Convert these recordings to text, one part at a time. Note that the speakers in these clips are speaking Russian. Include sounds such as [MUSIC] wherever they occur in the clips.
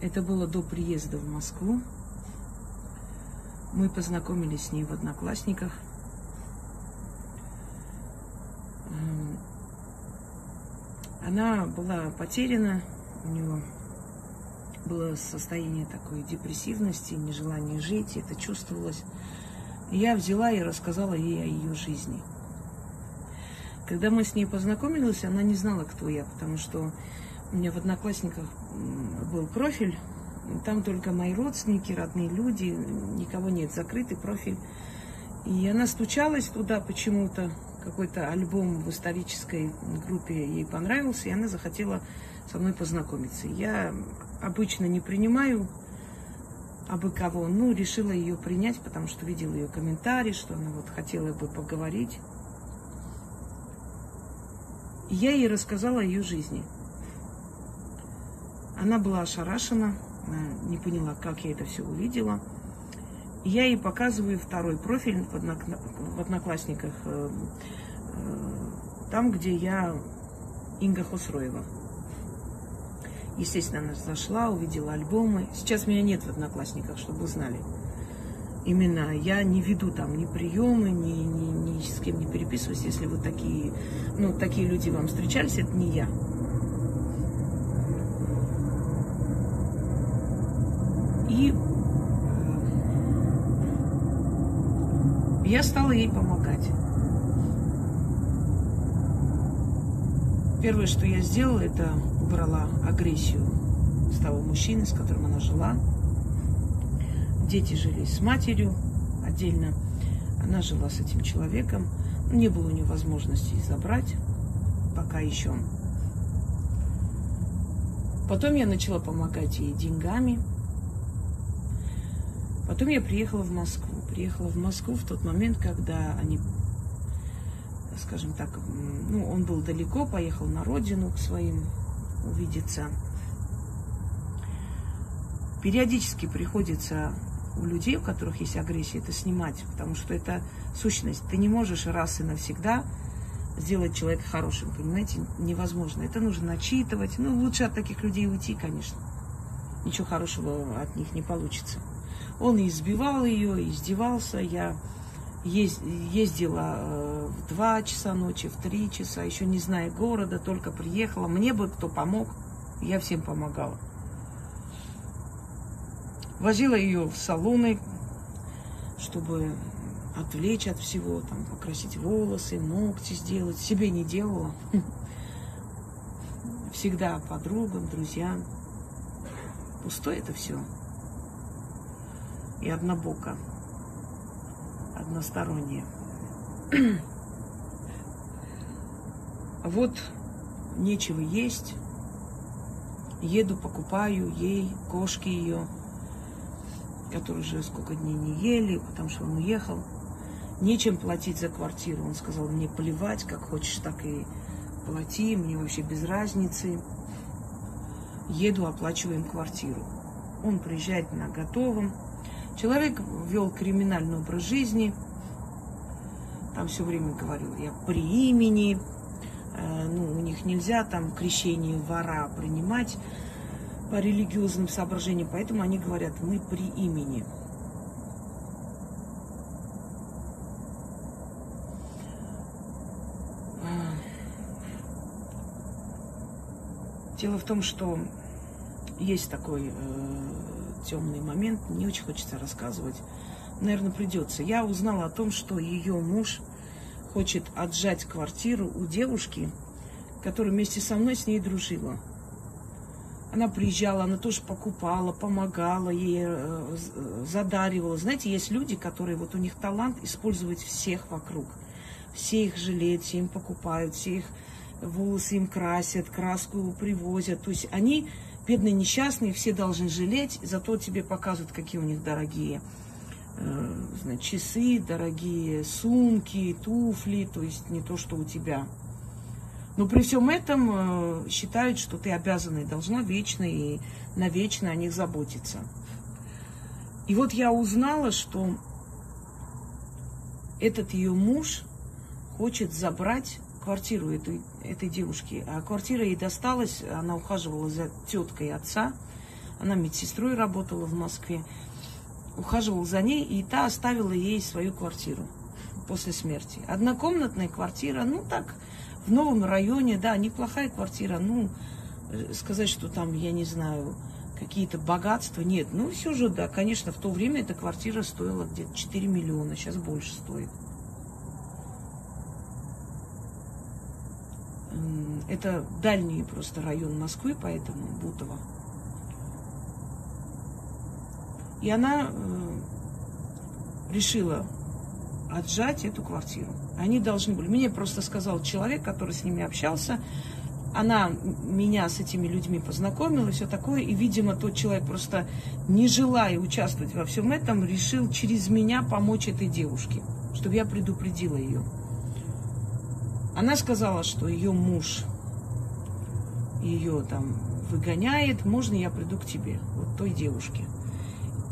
Это было до приезда в Москву. Мы познакомились с ней в Одноклассниках. Эм, она была потеряна, у нее было состояние такой депрессивности, нежелания жить, это чувствовалось. Я взяла и рассказала ей о ее жизни. Когда мы с ней познакомились, она не знала, кто я, потому что у меня в Одноклассниках был профиль, там только мои родственники, родные люди, никого нет, закрытый профиль. И она стучалась туда почему-то, какой-то альбом в исторической группе ей понравился, и она захотела со мной познакомиться. Я обычно не принимаю абы кого, ну, решила ее принять, потому что видела ее комментарий, что она вот хотела бы поговорить. Я ей рассказала о ее жизни. Она была ошарашена, не поняла, как я это все увидела. Я ей показываю второй профиль в Одноклассниках, э, э, там, где я Инга Хусроева. Естественно, она зашла, увидела альбомы. Сейчас меня нет в Одноклассниках, чтобы вы знали. Именно я не веду там ни приемы, ни, ни, ни с кем не переписываюсь. Если вы такие, ну, такие люди вам встречались, это не я. И я стала ей помогать. Первое, что я сделала, это убрала агрессию с того мужчины, с которым она жила. Дети жили с матерью отдельно. Она жила с этим человеком. Не было у нее возможности забрать пока еще. Потом я начала помогать ей деньгами. Потом я приехала в Москву. Приехала в Москву в тот момент, когда они скажем так, ну, он был далеко, поехал на родину к своим увидеться. Периодически приходится у людей, у которых есть агрессия, это снимать, потому что это сущность. Ты не можешь раз и навсегда сделать человека хорошим, понимаете? Невозможно. Это нужно начитывать. Ну, лучше от таких людей уйти, конечно. Ничего хорошего от них не получится. Он избивал ее, издевался. Я ездила э, в два часа ночи, в три часа, еще не зная города, только приехала. Мне бы кто помог, я всем помогала. Возила ее в салоны, чтобы отвлечь от всего, там, покрасить волосы, ногти сделать. Себе не делала. Всегда подругам, друзьям. Пустое это все. И однобоко односторонние. [CLEARS THROAT] Вот нечего есть. Еду, покупаю ей, кошки ее, которые уже сколько дней не ели, потому что он уехал. Нечем платить за квартиру. Он сказал, мне плевать, как хочешь, так и плати, мне вообще без разницы. Еду, оплачиваем квартиру. Он приезжает на готовом, Человек вел криминальный образ жизни, там все время говорил, я при имени, э, ну, у них нельзя там крещение вора принимать по религиозным соображениям, поэтому они говорят, мы при имени. Дело в том, что есть такой э, темный момент, не очень хочется рассказывать. Наверное, придется. Я узнала о том, что ее муж хочет отжать квартиру у девушки, которая вместе со мной с ней дружила. Она приезжала, она тоже покупала, помогала ей, э, задаривала. Знаете, есть люди, которые вот у них талант использовать всех вокруг. Все их жалеют, все им покупают, все их волосы им красят, краску привозят. То есть они бедные несчастные, все должны жалеть, зато тебе показывают, какие у них дорогие э, значит, часы, дорогие сумки, туфли, то есть не то, что у тебя. Но при всем этом э, считают, что ты обязана и должна вечно и навечно о них заботиться. И вот я узнала, что этот ее муж хочет забрать квартиру этой, этой девушки. А квартира ей досталась, она ухаживала за теткой отца. Она медсестрой работала в Москве. Ухаживал за ней, и та оставила ей свою квартиру после смерти. Однокомнатная квартира, ну так, в новом районе, да, неплохая квартира, ну, сказать, что там, я не знаю, какие-то богатства, нет. Ну, все же, да, конечно, в то время эта квартира стоила где-то 4 миллиона, сейчас больше стоит. Это дальний просто район Москвы, поэтому Бутово. И она э, решила отжать эту квартиру. Они должны были. Мне просто сказал человек, который с ними общался, она меня с этими людьми познакомила, все такое, и, видимо, тот человек просто, не желая участвовать во всем этом, решил через меня помочь этой девушке, чтобы я предупредила ее. Она сказала, что ее муж ее там выгоняет, можно я приду к тебе, вот той девушке.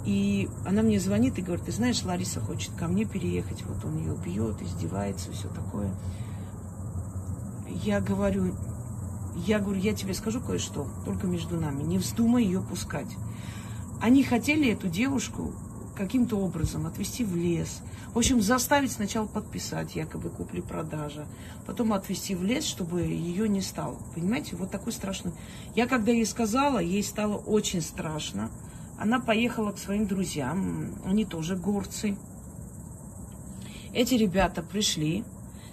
И она мне звонит и говорит, ты знаешь, Лариса хочет ко мне переехать, вот он ее бьет, издевается, все такое. Я говорю, я говорю, я тебе скажу кое-что, только между нами, не вздумай ее пускать. Они хотели эту девушку каким-то образом отвезти в лес. В общем, заставить сначала подписать якобы купли-продажа, потом отвезти в лес, чтобы ее не стало. Понимаете, вот такой страшный. Я когда ей сказала, ей стало очень страшно. Она поехала к своим друзьям, они тоже горцы. Эти ребята пришли,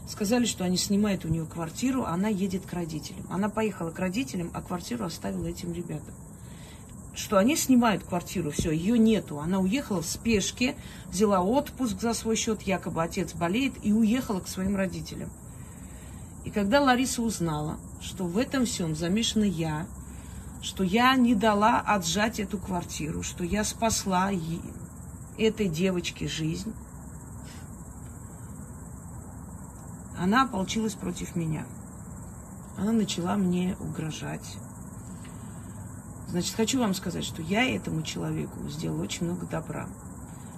сказали, что они снимают у нее квартиру, она едет к родителям. Она поехала к родителям, а квартиру оставила этим ребятам. Что они снимают квартиру, все, ее нету. Она уехала в спешке, взяла отпуск за свой счет, якобы отец болеет, и уехала к своим родителям. И когда Лариса узнала, что в этом всем замешана я, что я не дала отжать эту квартиру, что я спасла этой девочке жизнь, она ополчилась против меня. Она начала мне угрожать. Значит, хочу вам сказать, что я этому человеку сделала очень много добра.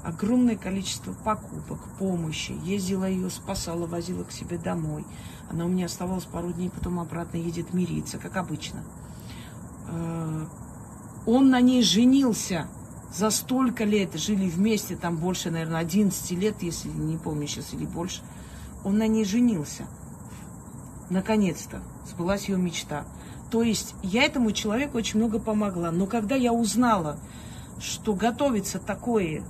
Огромное количество покупок, помощи. Ездила ее, спасала, возила к себе домой. Она у меня оставалась пару дней, потом обратно едет мириться, как обычно. Э, он на ней женился за столько лет, жили вместе, там больше, наверное, 11 лет, если не помню сейчас, или больше. Он на ней женился. Наконец-то сбылась ее мечта. То есть я этому человеку очень много помогла. Но когда я узнала, что готовится такое,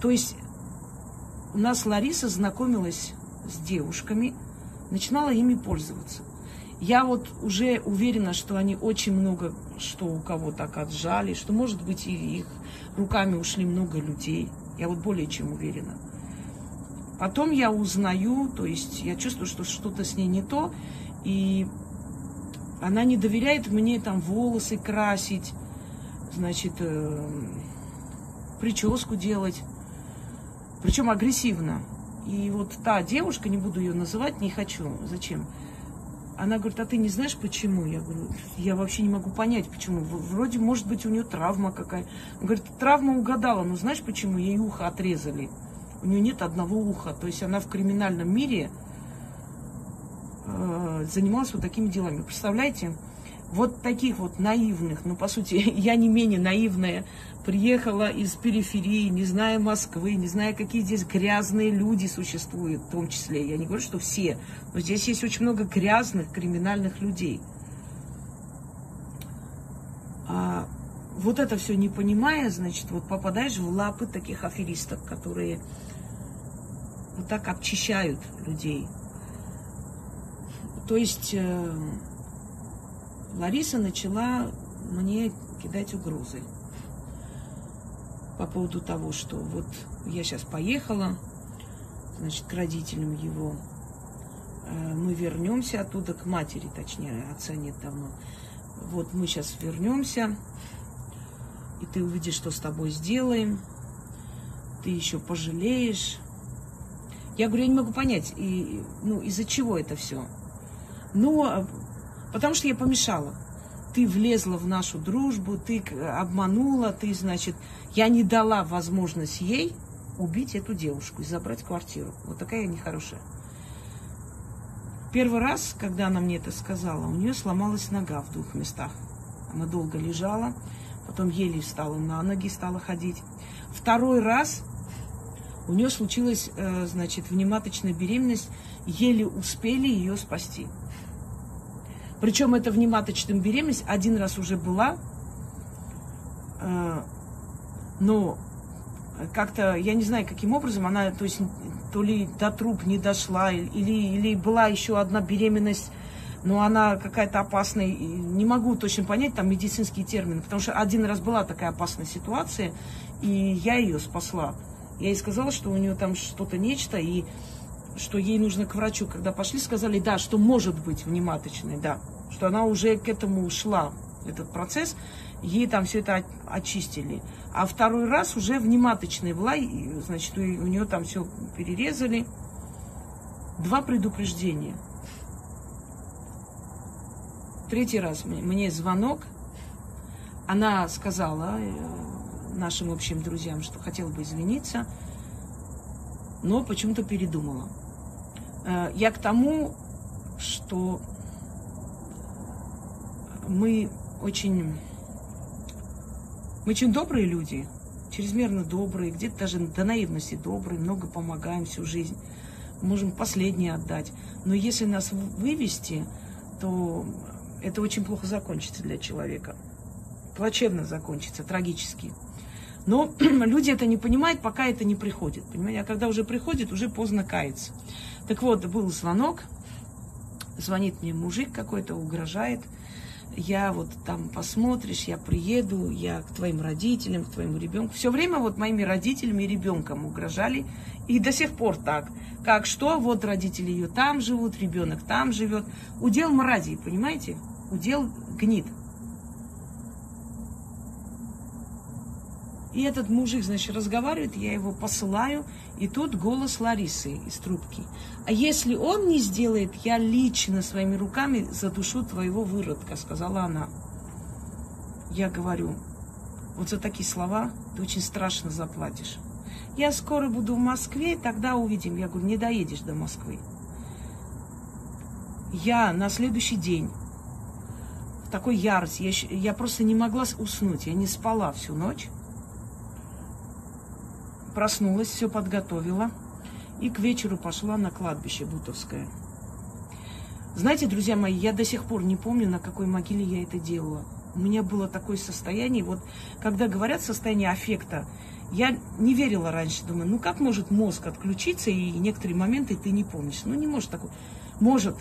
то есть у нас Лариса знакомилась с девушками, начинала ими пользоваться. Я вот уже уверена, что они очень много, что у кого так отжали, что, может быть, и их руками ушли много людей. Я вот более чем уверена. Потом я узнаю, то есть я чувствую, что что-то с ней не то, и она не доверяет мне там волосы красить, значит, э, прическу делать, причем агрессивно. И вот та девушка, не буду ее называть, не хочу, зачем? Она говорит, а ты не знаешь почему? Я говорю, я вообще не могу понять, почему. Вроде, может быть, у нее травма какая. Она говорит, травма угадала, но знаешь почему? Ей ухо отрезали. У нее нет одного уха. То есть она в криминальном мире э, занималась вот такими делами. Представляете? Вот таких вот наивных, ну, по сути, [LAUGHS] я не менее наивная, приехала из периферии, не зная Москвы, не зная, какие здесь грязные люди существуют, в том числе. Я не говорю, что все, но здесь есть очень много грязных криминальных людей. А вот это все не понимая, значит, вот попадаешь в лапы таких аферистов, которые вот так обчищают людей. То есть э, Лариса начала мне кидать угрозы по поводу того, что вот я сейчас поехала, значит, к родителям его. Э, мы вернемся оттуда, к матери, точнее, отца нет давно. Вот мы сейчас вернемся, и ты увидишь, что с тобой сделаем. Ты еще пожалеешь. Я говорю, я не могу понять, и, ну, из-за чего это все. Но потому что я помешала ты влезла в нашу дружбу, ты обманула, ты, значит, я не дала возможность ей убить эту девушку и забрать квартиру. Вот такая я нехорошая. Первый раз, когда она мне это сказала, у нее сломалась нога в двух местах. Она долго лежала, потом еле встала на ноги, стала ходить. Второй раз у нее случилась, э, значит, внематочная беременность, еле успели ее спасти. Причем эта внематочная беременность один раз уже была, э, но как-то, я не знаю, каким образом она, то есть, то ли до труп не дошла, или, или была еще одна беременность, но она какая-то опасная, не могу точно понять там медицинский термин, потому что один раз была такая опасная ситуация, и я ее спасла. Я ей сказала, что у нее там что-то нечто, и что ей нужно к врачу. Когда пошли, сказали, да, что может быть внематочной, да, что она уже к этому ушла, этот процесс, ей там все это очистили. А второй раз уже внематочной была, и, значит, у, у нее там все перерезали. Два предупреждения. Третий раз мне звонок. Она сказала э, нашим общим друзьям, что хотела бы извиниться, но почему-то передумала. Э, я к тому, что мы очень, мы очень добрые люди, чрезмерно добрые, где-то даже до наивности добрые, много помогаем всю жизнь, можем последнее отдать. Но если нас вывести, то это очень плохо закончится для человека. Плачевно закончится, трагически. Но [CLEARS THROAT] люди это не понимают, пока это не приходит. Понимаете? А когда уже приходит, уже поздно каяться. Так вот, был звонок. Звонит мне мужик какой-то, угрожает я вот там посмотришь, я приеду, я к твоим родителям, к твоему ребенку. Все время вот моими родителями и ребенком угрожали. И до сих пор так. Как что, вот родители ее там живут, ребенок там живет. Удел мрази, понимаете? Удел гнит. И этот мужик, значит, разговаривает, я его посылаю, и тут голос Ларисы из трубки. А если он не сделает, я лично своими руками задушу твоего выродка, сказала она. Я говорю, вот за такие слова ты очень страшно заплатишь. Я скоро буду в Москве, тогда увидим. Я говорю, не доедешь до Москвы. Я на следующий день в такой ярости, я, я просто не могла уснуть, я не спала всю ночь проснулась, все подготовила и к вечеру пошла на кладбище Бутовское. Знаете, друзья мои, я до сих пор не помню, на какой могиле я это делала. У меня было такое состояние, вот когда говорят состояние аффекта, я не верила раньше, думаю, ну как может мозг отключиться, и некоторые моменты ты не помнишь. Ну не может такого. Может.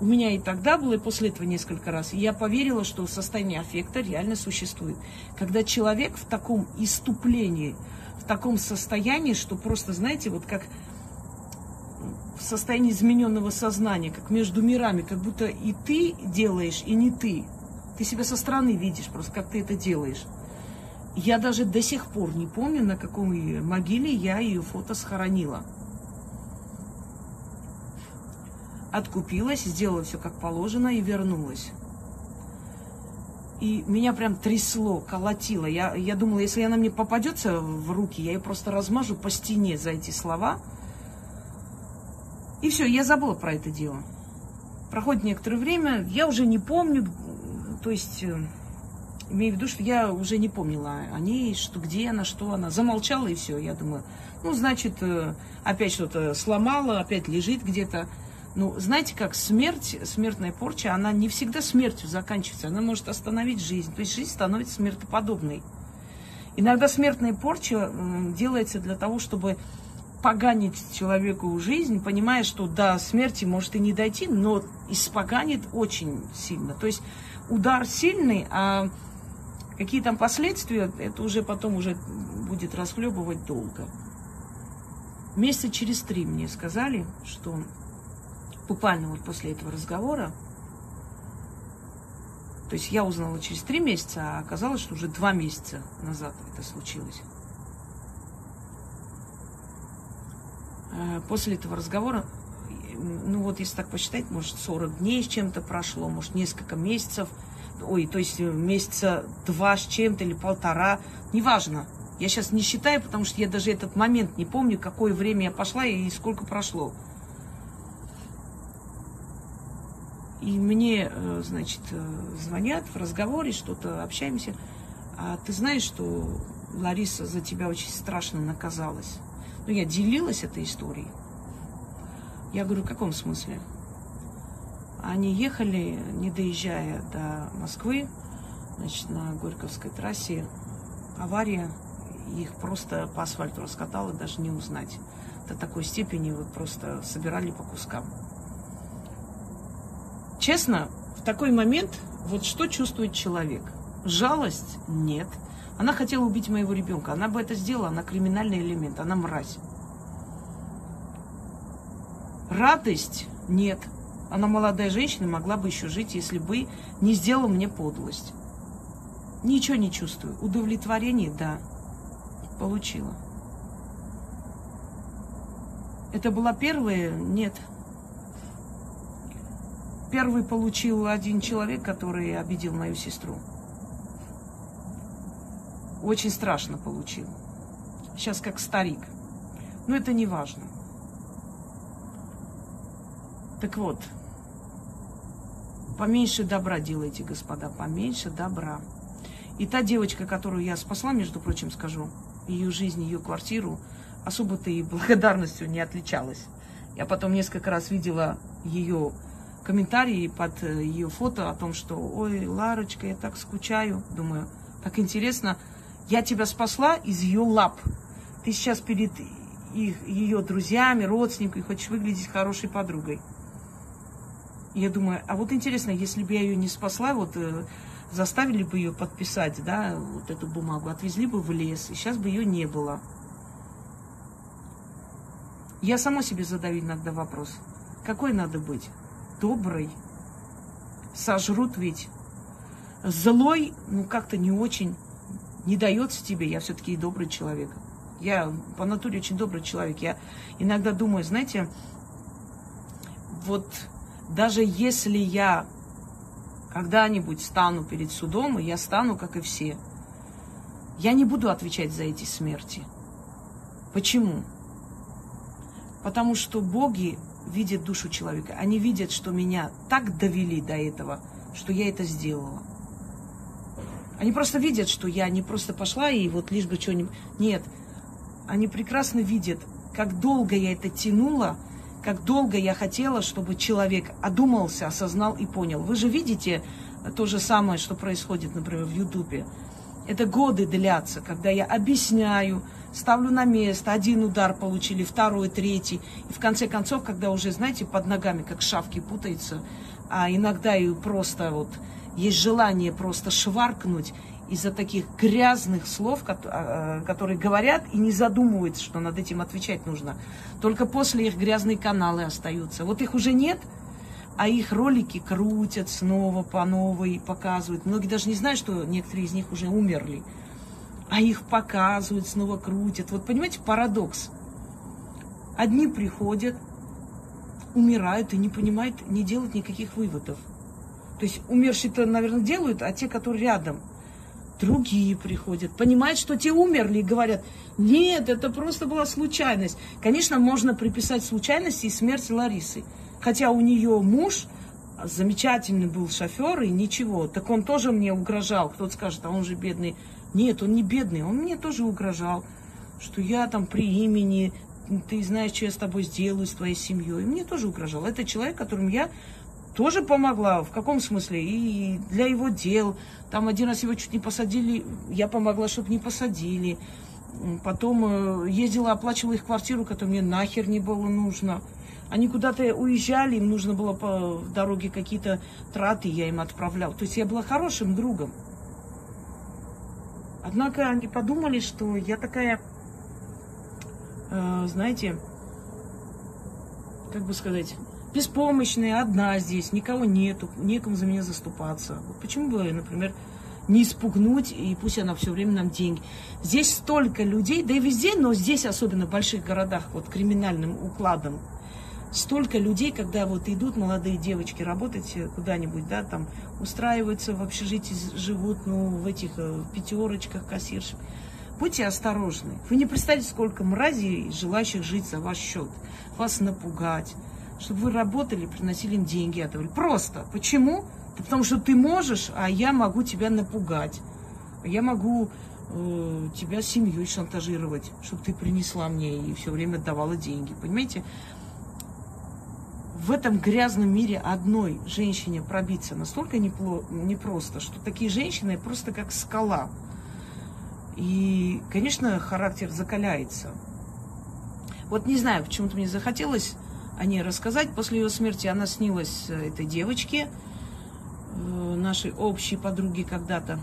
У меня и тогда было, и после этого несколько раз. И я поверила, что состояние аффекта реально существует. Когда человек в таком иступлении, в таком состоянии, что просто, знаете, вот как в состоянии измененного сознания, как между мирами, как будто и ты делаешь, и не ты. Ты себя со стороны видишь, просто как ты это делаешь. Я даже до сих пор не помню, на каком могиле я ее фото схоронила. Откупилась, сделала все как положено и вернулась. И меня прям трясло, колотило. Я, я думала, если она мне попадется в руки, я ее просто размажу по стене за эти слова. И все, я забыла про это дело. Проходит некоторое время, я уже не помню, то есть, э, имею в виду, что я уже не помнила о ней, что где она, что она. Замолчала и все. Я думаю, ну, значит, э, опять что-то сломала, опять лежит где-то. Ну, знаете, как смерть, смертная порча, она не всегда смертью заканчивается, она может остановить жизнь. То есть жизнь становится смертоподобной. Иногда смертная порча делается для того, чтобы поганить человеку жизнь, понимая, что до смерти может и не дойти, но испоганит очень сильно. То есть удар сильный, а какие там последствия, это уже потом уже будет расхлебывать долго. Месяца через три мне сказали, что буквально вот после этого разговора, то есть я узнала через три месяца, а оказалось, что уже два месяца назад это случилось. Э, после этого разговора, ну вот если так посчитать, может 40 дней с чем-то прошло, может несколько месяцев, ой, то есть месяца два с чем-то или полтора, неважно. Я сейчас не считаю, потому что я даже этот момент не помню, какое время я пошла и сколько прошло. И мне, э, значит, э, звонят в разговоре, что-то общаемся. а ты знаешь, что Лариса за тебя очень страшно наказалась? Ну, я делилась этой историей. Я говорю, в каком смысле? Они ехали, не доезжая до Москвы, значит, на Горьковской трассе, авария, их просто по асфальту раскатало, даже не узнать. До такой степени вот просто собирали по кускам. Честно, в такой момент вот что чувствует человек? Жалость? Нет. Она хотела убить моего ребенка. Она бы это сделала. Она криминальный элемент. Она мразь. Радость? Нет. Она молодая женщина, могла бы еще жить, если бы не сделала мне подлость. Ничего не чувствую. Удовлетворение, да, получила. Это была первая? Нет. Первый получил один человек, который обидел мою сестру. Очень страшно получил. Сейчас как старик. Но это не важно. Так вот, поменьше добра делайте, господа, поменьше добра. И та девочка, которую я спасла, между прочим, скажу, ее жизнь, ее квартиру, особо-то и благодарностью не отличалась. Я потом несколько раз видела ее комментарии под э, ее фото о том, что «Ой, Ларочка, я так скучаю». Думаю, как интересно, я тебя спасла из ее лап. Ты сейчас перед их, ее друзьями, родственниками хочешь выглядеть хорошей подругой. Я думаю, а вот интересно, если бы я ее не спасла, вот э, заставили бы ее подписать, да, вот эту бумагу, отвезли бы в лес, и сейчас бы ее не было. Я сама себе задаю иногда вопрос, какой надо быть? Добрый. Сожрут ведь. Злой, ну, как-то не очень не дается тебе. Я все-таки добрый человек. Я по натуре очень добрый человек. Я иногда думаю, знаете, вот даже если я когда-нибудь стану перед судом, и я стану, как и все, я не буду отвечать за эти смерти. Почему? Потому что боги видят душу человека. Они видят, что меня так довели до этого, что я это сделала. Они просто видят, что я не просто пошла и вот лишь бы что-нибудь... Нет, они прекрасно видят, как долго я это тянула, как долго я хотела, чтобы человек одумался, осознал и понял. Вы же видите то же самое, что происходит, например, в Ютубе. Это годы длятся, когда я объясняю, ставлю на место, один удар получили, второй, третий. И в конце концов, когда уже, знаете, под ногами как шавки путается, а иногда и просто вот есть желание просто шваркнуть из-за таких грязных слов, а, а, которые говорят и не задумываются, что над этим отвечать нужно. Только после их грязные каналы остаются. Вот их уже нет, а их ролики крутят снова по новой, показывают. Многие даже не знают, что некоторые из них уже умерли. А их показывают, снова крутят. Вот понимаете, парадокс. Одни приходят, умирают и не понимают, не делают никаких выводов. То есть умершие-то, наверное, делают, а те, которые рядом, другие приходят, понимают, что те умерли и говорят, нет, это просто была случайность. Конечно, можно приписать случайности и смерть Ларисы. Хотя у нее муж замечательный был шофер и ничего. Так он тоже мне угрожал. Кто-то скажет, а он же бедный. Нет, он не бедный, он мне тоже угрожал, что я там при имени, ты знаешь, что я с тобой сделаю, с твоей семьей. И мне тоже угрожал. Это человек, которым я тоже помогла. В каком смысле? И для его дел. Там один раз его чуть не посадили, я помогла, чтобы не посадили. Потом э, ездила, оплачивала их квартиру, которая мне нахер не было нужно. Они куда-то уезжали, им нужно было по дороге какие-то траты, я им отправлял. То есть я была хорошим другом. Однако они подумали, что я такая, э, знаете, как бы сказать, беспомощная, одна здесь, никого нету, некому за меня заступаться. Вот почему бы, например, не испугнуть, и пусть она все время нам деньги. Здесь столько людей, да и везде, но здесь, особенно в больших городах, вот криминальным укладом, столько людей, когда вот идут молодые девочки работать куда-нибудь, да, там устраиваются в общежитии, живут, ну, в этих э, пятерочках, кассиршек. Будьте осторожны. Вы не представляете, сколько мразей, желающих жить за ваш счет. Вас напугать, чтобы вы работали, приносили им деньги, отдавали. Просто. Почему? Да потому что ты можешь, а я могу тебя напугать. Я могу э, тебя семьей шантажировать, чтобы ты принесла мне и все время давала деньги. Понимаете? В этом грязном мире одной женщине пробиться настолько непросто, что такие женщины просто как скала. И, конечно, характер закаляется. Вот не знаю, почему-то мне захотелось о ней рассказать. После ее смерти она снилась э, этой девочке, э, нашей общей подруге когда-то.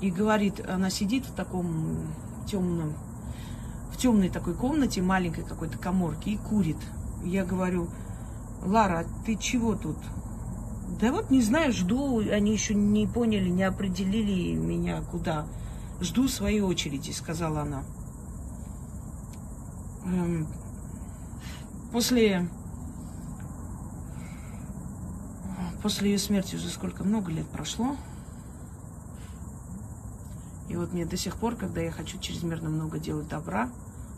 И говорит, она сидит в таком темном, в темной такой комнате, маленькой какой-то коморке и курит. Я говорю, Лара, ты чего тут? Да вот не знаю, жду, они еще не поняли, не определили меня куда. Жду своей очереди, сказала она. Эм, После, после ее смерти уже сколько много лет прошло. И вот мне до сих пор, когда я хочу чрезмерно много делать добра,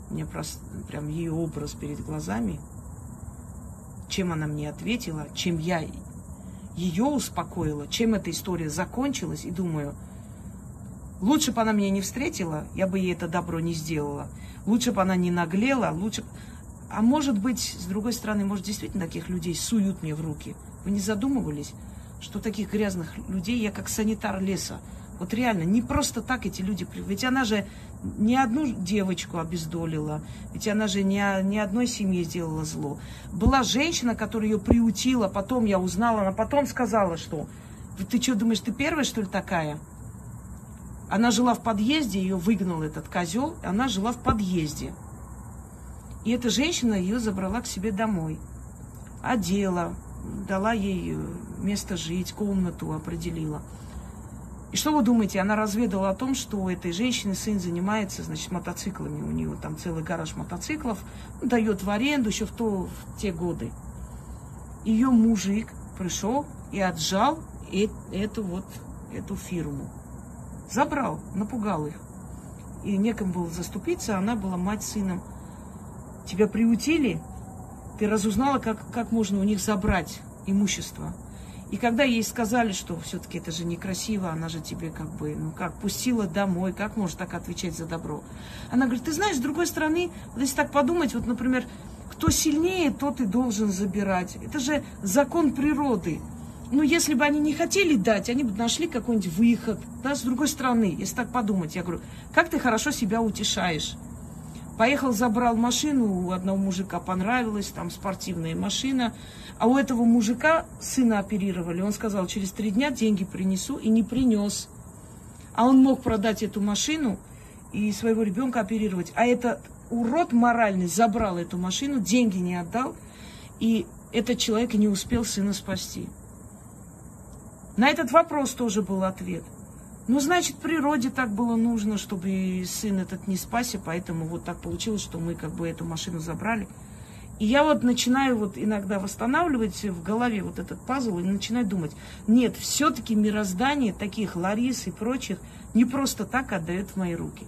мне просто прям ее образ перед глазами, чем она мне ответила, чем я ее успокоила, чем эта история закончилась, и думаю, лучше бы она меня не встретила, я бы ей это добро не сделала. Лучше бы она не наглела, лучше а может быть, с другой стороны, может, действительно таких людей суют мне в руки. Вы не задумывались, что таких грязных людей я как санитар леса. Вот реально, не просто так эти люди... Ведь она же ни одну девочку обездолила, ведь она же ни, ни одной семье сделала зло. Была женщина, которая ее приутила, потом я узнала, она потом сказала, что... Ты что, думаешь, ты первая, что ли, такая? Она жила в подъезде, ее выгнал этот козел, она жила в подъезде. И эта женщина ее забрала к себе домой. Одела, дала ей э, место жить, комнату определила. И что вы думаете, она разведала о том, что у этой женщины сын занимается, значит, мотоциклами. У нее там целый гараж мотоциклов, дает в аренду еще в, то, в те годы. Ее мужик пришел и отжал э эту вот, эту фирму. Забрал, напугал их. И некому было заступиться, она была мать сыном. Тебя приутили, ты разузнала, как, как можно у них забрать имущество. И когда ей сказали, что все-таки это же некрасиво, она же тебе как бы, ну как, пустила домой, как может так отвечать за добро? Она говорит, ты знаешь, с другой стороны, вот если так подумать, вот, например, кто сильнее, тот и должен забирать. Это же закон природы. Ну, если бы они не хотели дать, они бы нашли какой-нибудь выход. Да, с другой стороны, если так подумать, я говорю, как ты хорошо себя утешаешь. Поехал, забрал машину, у одного мужика понравилась, там спортивная машина. А у этого мужика сына оперировали. Он сказал, через три дня деньги принесу, и не принес. А он мог продать эту машину и своего ребенка оперировать. А этот урод моральный забрал эту машину, деньги не отдал, и этот человек не успел сына спасти. На этот вопрос тоже был ответ. Ну, значит, природе так было нужно, чтобы сын этот не спасся, поэтому вот так получилось, что мы как бы эту машину забрали. И я вот начинаю вот иногда восстанавливать в голове вот этот пазл и начинаю думать, нет, все-таки мироздание таких Ларис и прочих не просто так отдает в мои руки.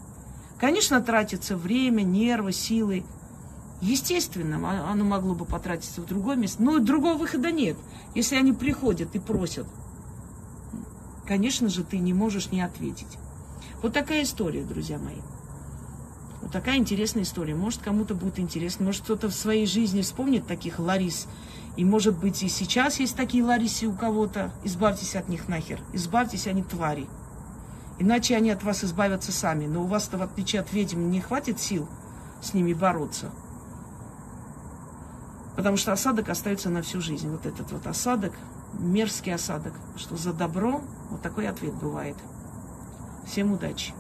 Конечно, тратится время, нервы, силы. Естественно, оно могло бы потратиться в другое место, но другого выхода нет. Если они приходят и просят, конечно же, ты не можешь не ответить. Вот такая история, друзья мои. Вот такая интересная история. Может, кому-то будет интересно. Может, кто-то в своей жизни вспомнит таких Ларис. И, может быть, и сейчас есть такие Ларисы у кого-то. Избавьтесь от них нахер. Избавьтесь, они твари. Иначе они от вас избавятся сами. Но у вас-то, в отличие от ведьм, не хватит сил с ними бороться. Потому что осадок остается на всю жизнь. Вот этот вот осадок, мерзкий осадок, что за добро вот такой ответ бывает. Всем удачи!